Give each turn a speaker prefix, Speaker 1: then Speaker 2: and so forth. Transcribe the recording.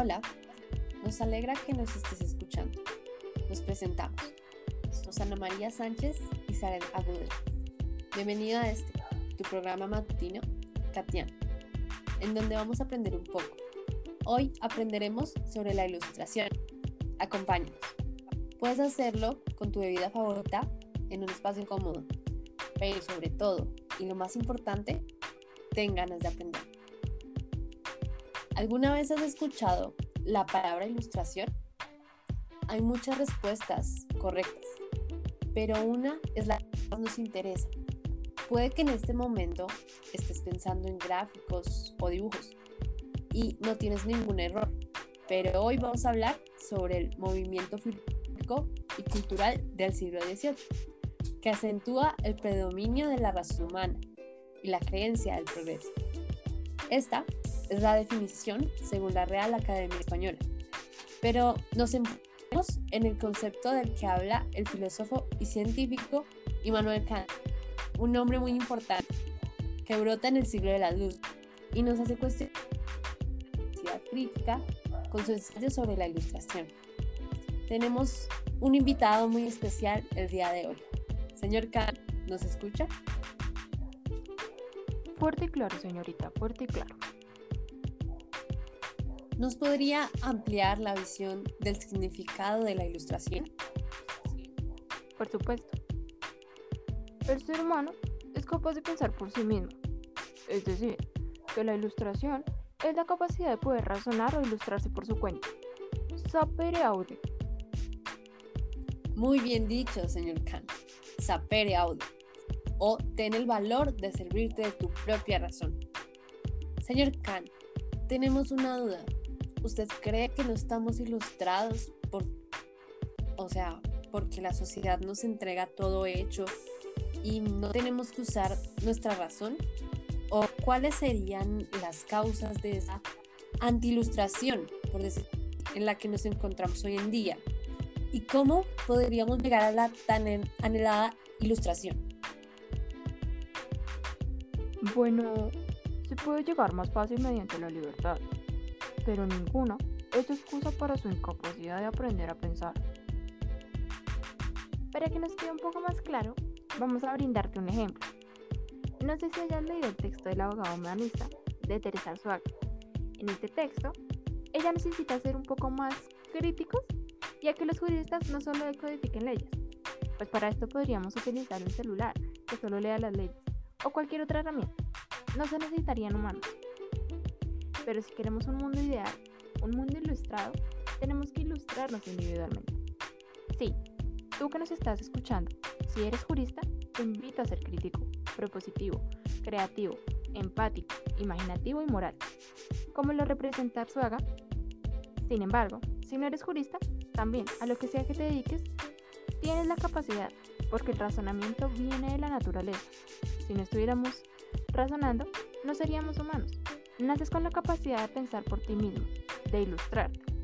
Speaker 1: Hola, nos alegra que nos estés escuchando. Nos presentamos. Somos Ana María Sánchez y Sara Agudelo. Bienvenido a este, tu programa matutino, Katian, en donde vamos a aprender un poco. Hoy aprenderemos sobre la ilustración. Acompáñanos. Puedes hacerlo con tu bebida favorita en un espacio cómodo, pero sobre todo, y lo más importante, ten ganas de aprender. ¿Alguna vez has escuchado la palabra ilustración? Hay muchas respuestas correctas, pero una es la que más nos interesa. Puede que en este momento estés pensando en gráficos o dibujos y no tienes ningún error, pero hoy vamos a hablar sobre el movimiento filosófico y cultural del siglo XVIII, que acentúa el predominio de la raza humana y la creencia del progreso. Esta es la definición según la Real Academia Española. Pero nos enfocamos en el concepto del que habla el filósofo y científico Immanuel Kant, un nombre muy importante que brota en el siglo de la luz y nos hace cuestionar la crítica con su ensayo sobre la ilustración. Tenemos un invitado muy especial el día de hoy. Señor Kant, ¿nos escucha?
Speaker 2: Fuerte y claro, señorita, fuerte y claro.
Speaker 1: ¿Nos podría ampliar la visión del significado de la ilustración?
Speaker 2: Por supuesto. El ser humano es capaz de pensar por sí mismo. Es decir, que la ilustración es la capacidad de poder razonar o ilustrarse por su cuenta. Sapere aude.
Speaker 1: Muy bien dicho, señor Kant. Sapere aude. O ten el valor de servirte de tu propia razón. Señor Kant, tenemos una duda. ¿Usted cree que no estamos ilustrados por, o sea, porque la sociedad nos entrega todo hecho y no tenemos que usar nuestra razón? ¿O cuáles serían las causas de esa antiilustración, por decir, en la que nos encontramos hoy en día? ¿Y cómo podríamos llegar a la tan anhelada ilustración?
Speaker 2: Bueno, se puede llegar más fácil mediante la libertad pero ninguna es excusa para su incapacidad de aprender a pensar.
Speaker 3: Para que nos quede un poco más claro, vamos a brindarte un ejemplo. No sé si hayas leído el texto del abogado humanista de Teresa Arzuaga. En este texto, ella necesita ser un poco más críticos, ya que los juristas no solo decodifiquen leyes, pues para esto podríamos utilizar un celular que solo lea las leyes, o cualquier otra herramienta. No se necesitarían humanos. Pero si queremos un mundo ideal, un mundo ilustrado, tenemos que ilustrarnos individualmente. Sí, tú que nos estás escuchando, si eres jurista, te invito a ser crítico, propositivo, creativo, empático, imaginativo y moral, como lo representa Arzuaga. Sin embargo, si no eres jurista, también a lo que sea que te dediques, tienes la capacidad, porque el razonamiento viene de la naturaleza. Si no estuviéramos razonando, no seríamos humanos. Naces con la capacidad de pensar por ti mismo, de ilustrarte.